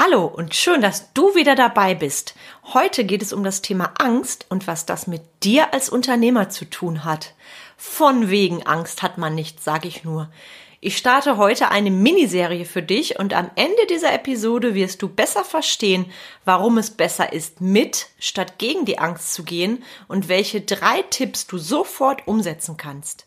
Hallo und schön, dass du wieder dabei bist. Heute geht es um das Thema Angst und was das mit dir als Unternehmer zu tun hat. Von wegen Angst hat man nicht, sage ich nur. Ich starte heute eine Miniserie für dich und am Ende dieser Episode wirst du besser verstehen, warum es besser ist, mit statt gegen die Angst zu gehen und welche drei Tipps du sofort umsetzen kannst.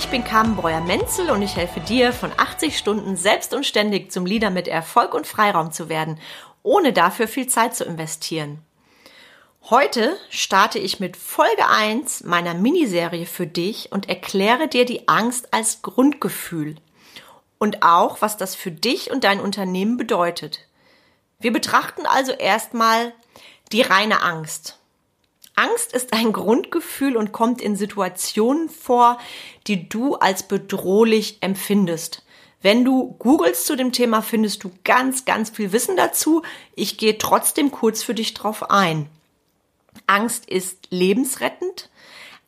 Ich bin Carmen Breuer-Menzel und ich helfe dir, von 80 Stunden selbst und ständig zum Leader mit Erfolg und Freiraum zu werden, ohne dafür viel Zeit zu investieren. Heute starte ich mit Folge 1 meiner Miniserie für dich und erkläre dir die Angst als Grundgefühl und auch, was das für dich und dein Unternehmen bedeutet. Wir betrachten also erstmal die reine Angst. Angst ist ein Grundgefühl und kommt in Situationen vor, die du als bedrohlich empfindest. Wenn du googelst zu dem Thema, findest du ganz, ganz viel Wissen dazu. Ich gehe trotzdem kurz für dich drauf ein. Angst ist lebensrettend.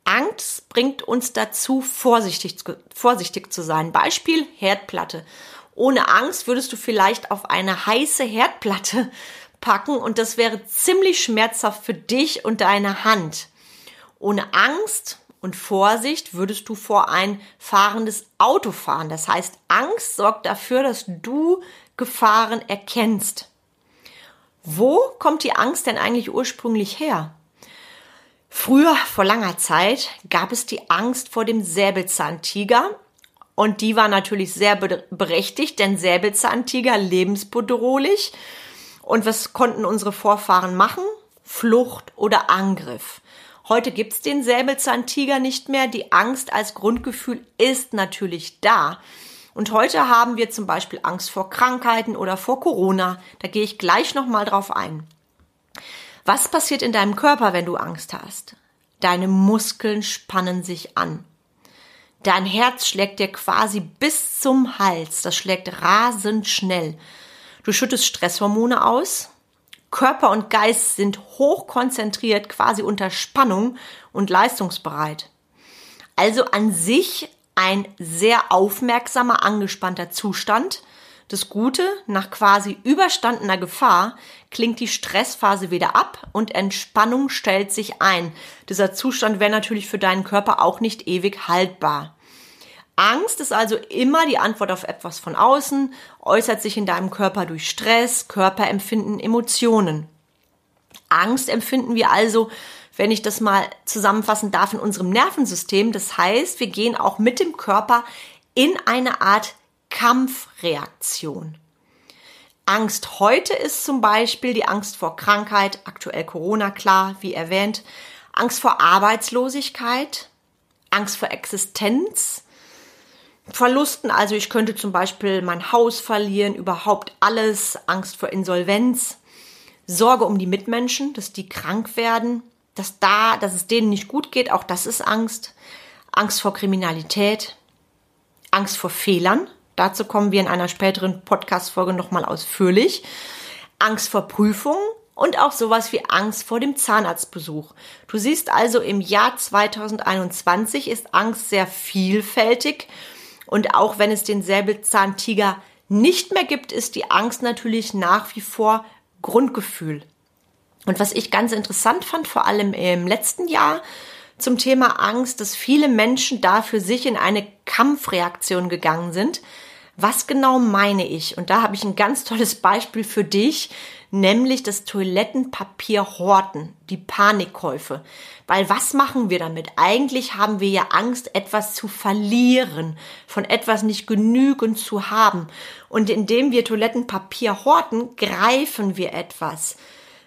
Angst bringt uns dazu, vorsichtig, vorsichtig zu sein. Beispiel Herdplatte. Ohne Angst würdest du vielleicht auf eine heiße Herdplatte packen und das wäre ziemlich schmerzhaft für dich und deine Hand. Ohne Angst und Vorsicht würdest du vor ein fahrendes Auto fahren. Das heißt, Angst sorgt dafür, dass du Gefahren erkennst. Wo kommt die Angst denn eigentlich ursprünglich her? Früher, vor langer Zeit, gab es die Angst vor dem Säbelzahntiger. Und die war natürlich sehr berechtigt, denn Säbelzahntiger lebensbedrohlich. Und was konnten unsere Vorfahren machen? Flucht oder Angriff. Heute gibt's den Säbelzahntiger nicht mehr. Die Angst als Grundgefühl ist natürlich da. Und heute haben wir zum Beispiel Angst vor Krankheiten oder vor Corona. Da gehe ich gleich nochmal drauf ein. Was passiert in deinem Körper, wenn du Angst hast? Deine Muskeln spannen sich an. Dein Herz schlägt dir quasi bis zum Hals. Das schlägt rasend schnell. Du schüttest Stresshormone aus. Körper und Geist sind hochkonzentriert, quasi unter Spannung und leistungsbereit. Also an sich ein sehr aufmerksamer, angespannter Zustand, das Gute, nach quasi überstandener Gefahr klingt die Stressphase wieder ab und Entspannung stellt sich ein. Dieser Zustand wäre natürlich für deinen Körper auch nicht ewig haltbar. Angst ist also immer die Antwort auf etwas von außen, äußert sich in deinem Körper durch Stress, Körperempfinden, Emotionen. Angst empfinden wir also, wenn ich das mal zusammenfassen darf, in unserem Nervensystem. Das heißt, wir gehen auch mit dem Körper in eine Art Kampfreaktion. Angst heute ist zum Beispiel die Angst vor Krankheit, aktuell Corona klar, wie erwähnt, Angst vor Arbeitslosigkeit, Angst vor Existenz, Verlusten, also ich könnte zum Beispiel mein Haus verlieren, überhaupt alles, Angst vor Insolvenz, Sorge um die Mitmenschen, dass die krank werden, dass da, dass es denen nicht gut geht, auch das ist Angst, Angst vor Kriminalität, Angst vor Fehlern, Dazu kommen wir in einer späteren Podcast-Folge nochmal ausführlich. Angst vor Prüfungen und auch sowas wie Angst vor dem Zahnarztbesuch. Du siehst also, im Jahr 2021 ist Angst sehr vielfältig und auch wenn es den Säbelzahntiger nicht mehr gibt, ist die Angst natürlich nach wie vor Grundgefühl. Und was ich ganz interessant fand, vor allem im letzten Jahr, zum Thema Angst, dass viele Menschen da für sich in eine Kampfreaktion gegangen sind. Was genau meine ich? Und da habe ich ein ganz tolles Beispiel für dich, nämlich das Toilettenpapier horten, die Panikkäufe. Weil was machen wir damit? Eigentlich haben wir ja Angst, etwas zu verlieren, von etwas nicht genügend zu haben. Und indem wir Toilettenpapier horten, greifen wir etwas.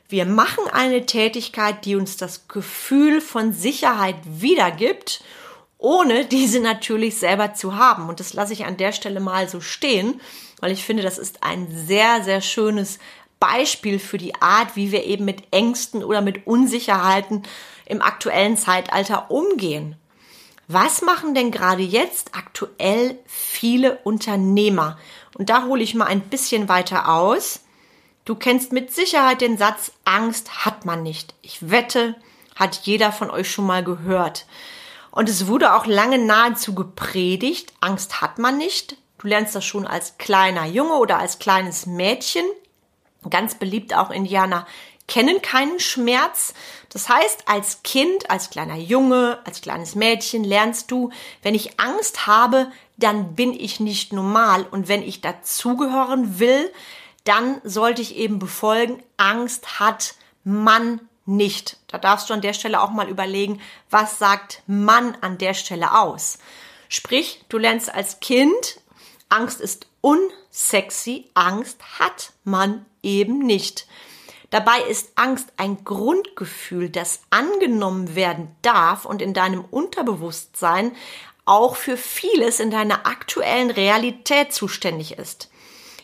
Wir machen eine Tätigkeit, die uns das Gefühl von Sicherheit wiedergibt, ohne diese natürlich selber zu haben. Und das lasse ich an der Stelle mal so stehen, weil ich finde, das ist ein sehr, sehr schönes Beispiel für die Art, wie wir eben mit Ängsten oder mit Unsicherheiten im aktuellen Zeitalter umgehen. Was machen denn gerade jetzt aktuell viele Unternehmer? Und da hole ich mal ein bisschen weiter aus. Du kennst mit Sicherheit den Satz, Angst hat man nicht. Ich wette, hat jeder von euch schon mal gehört. Und es wurde auch lange nahezu gepredigt, Angst hat man nicht. Du lernst das schon als kleiner Junge oder als kleines Mädchen. Ganz beliebt auch Indianer kennen keinen Schmerz. Das heißt, als Kind, als kleiner Junge, als kleines Mädchen lernst du, wenn ich Angst habe, dann bin ich nicht normal. Und wenn ich dazugehören will, dann sollte ich eben befolgen, Angst hat man nicht. Da darfst du an der Stelle auch mal überlegen, was sagt man an der Stelle aus. Sprich, du lernst als Kind, Angst ist unsexy, Angst hat man eben nicht. Dabei ist Angst ein Grundgefühl, das angenommen werden darf und in deinem Unterbewusstsein auch für vieles in deiner aktuellen Realität zuständig ist.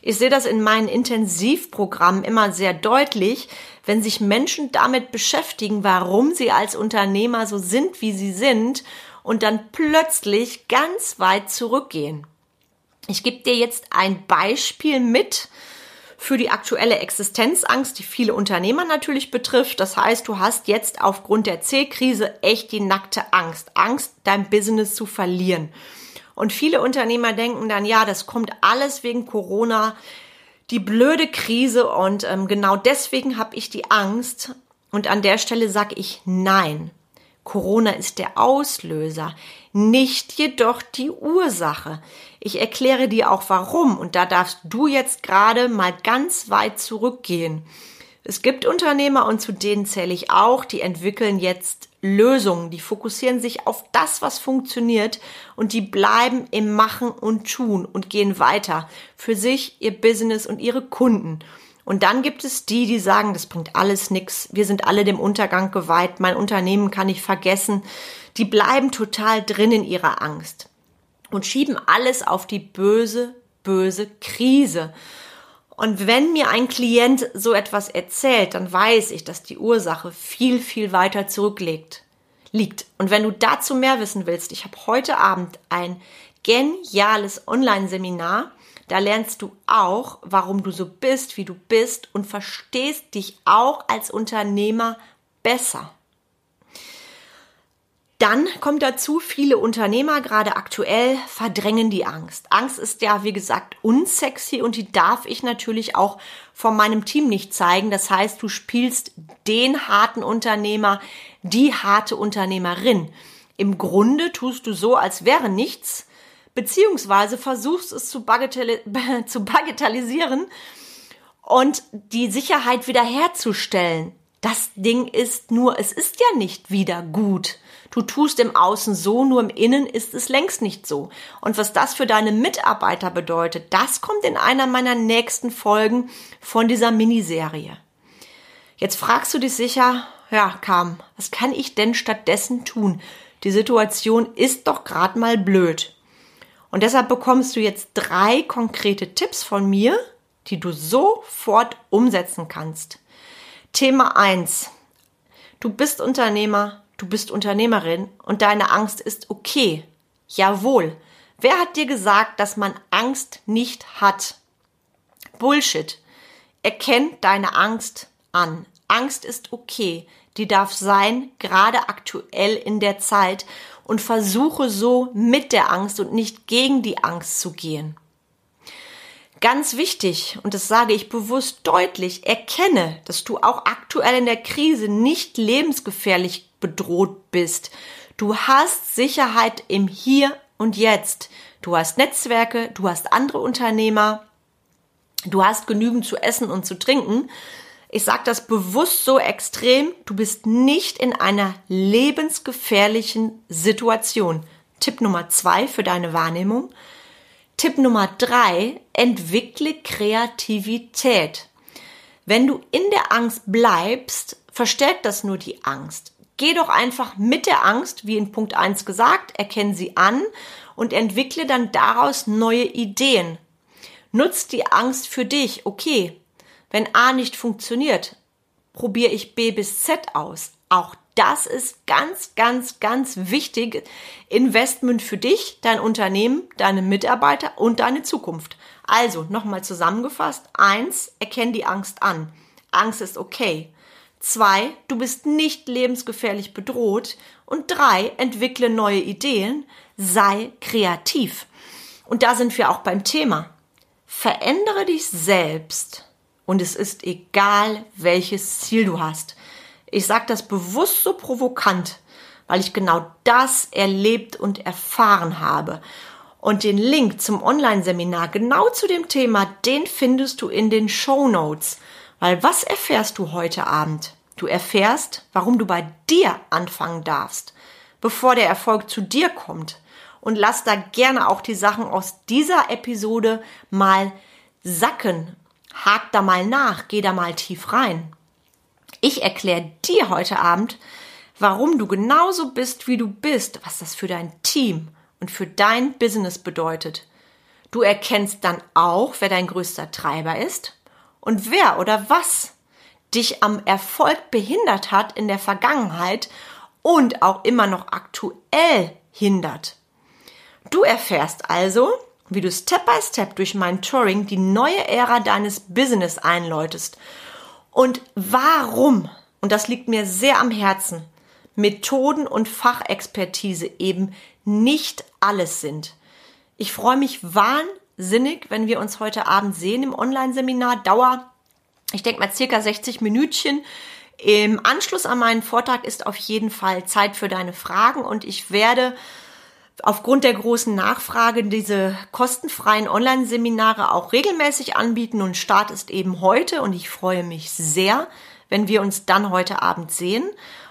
Ich sehe das in meinen Intensivprogrammen immer sehr deutlich, wenn sich Menschen damit beschäftigen, warum sie als Unternehmer so sind, wie sie sind und dann plötzlich ganz weit zurückgehen. Ich gebe dir jetzt ein Beispiel mit, für die aktuelle Existenzangst, die viele Unternehmer natürlich betrifft. Das heißt, du hast jetzt aufgrund der C-Krise echt die nackte Angst. Angst, dein Business zu verlieren. Und viele Unternehmer denken dann, ja, das kommt alles wegen Corona, die blöde Krise und ähm, genau deswegen habe ich die Angst. Und an der Stelle sage ich nein. Corona ist der Auslöser, nicht jedoch die Ursache. Ich erkläre dir auch warum und da darfst du jetzt gerade mal ganz weit zurückgehen. Es gibt Unternehmer und zu denen zähle ich auch, die entwickeln jetzt Lösungen, die fokussieren sich auf das, was funktioniert und die bleiben im Machen und Tun und gehen weiter für sich, ihr Business und ihre Kunden. Und dann gibt es die, die sagen, das bringt alles nix. Wir sind alle dem Untergang geweiht. Mein Unternehmen kann ich vergessen. Die bleiben total drin in ihrer Angst und schieben alles auf die böse, böse Krise. Und wenn mir ein Klient so etwas erzählt, dann weiß ich, dass die Ursache viel, viel weiter zurückliegt. Liegt. Und wenn du dazu mehr wissen willst, ich habe heute Abend ein geniales Online-Seminar da lernst du auch, warum du so bist, wie du bist und verstehst dich auch als Unternehmer besser. Dann kommt dazu, viele Unternehmer, gerade aktuell, verdrängen die Angst. Angst ist ja, wie gesagt, unsexy und die darf ich natürlich auch von meinem Team nicht zeigen. Das heißt, du spielst den harten Unternehmer, die harte Unternehmerin. Im Grunde tust du so, als wäre nichts, beziehungsweise versuchst es zu, bagatelli zu bagatellisieren und die Sicherheit wiederherzustellen. Das Ding ist nur, es ist ja nicht wieder gut. Du tust im Außen so, nur im Innen ist es längst nicht so. Und was das für deine Mitarbeiter bedeutet, das kommt in einer meiner nächsten Folgen von dieser Miniserie. Jetzt fragst du dich sicher, ja, Kam, was kann ich denn stattdessen tun? Die Situation ist doch gerade mal blöd. Und deshalb bekommst du jetzt drei konkrete Tipps von mir, die du sofort umsetzen kannst. Thema eins: Du bist Unternehmer, du bist Unternehmerin und deine Angst ist okay. Jawohl. Wer hat dir gesagt, dass man Angst nicht hat? Bullshit. Erkenn deine Angst an. Angst ist okay. Die darf sein, gerade aktuell in der Zeit und versuche so mit der Angst und nicht gegen die Angst zu gehen. Ganz wichtig, und das sage ich bewusst deutlich, erkenne, dass du auch aktuell in der Krise nicht lebensgefährlich bedroht bist. Du hast Sicherheit im Hier und Jetzt. Du hast Netzwerke, du hast andere Unternehmer, du hast genügend zu essen und zu trinken. Ich sage das bewusst so extrem, du bist nicht in einer lebensgefährlichen Situation. Tipp Nummer zwei für deine Wahrnehmung. Tipp Nummer drei, entwickle Kreativität. Wenn du in der Angst bleibst, verstärkt das nur die Angst. Geh doch einfach mit der Angst, wie in Punkt eins gesagt, erkenne sie an und entwickle dann daraus neue Ideen. Nutz die Angst für dich. Okay, Wenn A nicht funktioniert, probiere ich B bis Z aus. Auch das ist ganz, ganz, ganz wichtig. Investment für dich, dein Unternehmen, deine Mitarbeiter und deine Zukunft. Also, nochmal zusammengefasst. Eins, erkenn die Angst an. Angst ist okay. Zwei, du bist nicht lebensgefährlich bedroht. Und drei, entwickle neue Ideen. Sei kreativ. Und da sind wir auch beim Thema. Verändere dich selbst. Und es ist egal, welches Ziel du hast. Ich sage das bewusst so provokant, weil ich genau das erlebt und erfahren habe. Und den Link zum Online-Seminar genau zu dem Thema, den findest du in den Show Notes. Weil was erfährst du heute Abend? Du erfährst, warum du bei dir anfangen darfst, bevor der Erfolg zu dir kommt. Und lass da gerne auch die Sachen aus dieser Episode mal sacken. Hak da mal nach, geh da mal tief rein. Ich erkläre dir heute Abend, warum du genauso bist, wie du bist, was das für dein Team und für dein Business bedeutet. Du erkennst dann auch, wer dein größter Treiber ist und wer oder was dich am Erfolg behindert hat in der Vergangenheit und auch immer noch aktuell hindert. Du erfährst also, wie du Step by Step durch mein Touring die neue Ära deines Business einläutest und warum, und das liegt mir sehr am Herzen, Methoden und Fachexpertise eben nicht alles sind. Ich freue mich wahnsinnig, wenn wir uns heute Abend sehen im Online-Seminar. Dauer, ich denke mal circa 60 Minütchen. Im Anschluss an meinen Vortrag ist auf jeden Fall Zeit für deine Fragen und ich werde aufgrund der großen Nachfrage diese kostenfreien Online-Seminare auch regelmäßig anbieten und Start ist eben heute und ich freue mich sehr, wenn wir uns dann heute Abend sehen.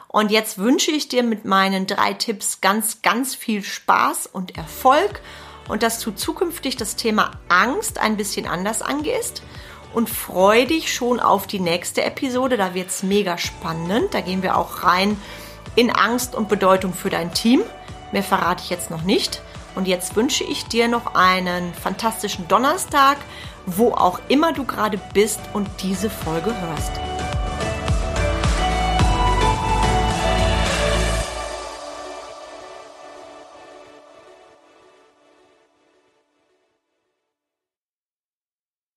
Und jetzt wünsche ich dir mit meinen drei Tipps ganz, ganz viel Spaß und Erfolg und dass du zukünftig das Thema Angst ein bisschen anders angehst und freue dich schon auf die nächste Episode. Da wird's mega spannend. Da gehen wir auch rein in Angst und Bedeutung für dein Team. Mehr verrate ich jetzt noch nicht. Und jetzt wünsche ich dir noch einen fantastischen Donnerstag, wo auch immer du gerade bist und diese Folge hörst.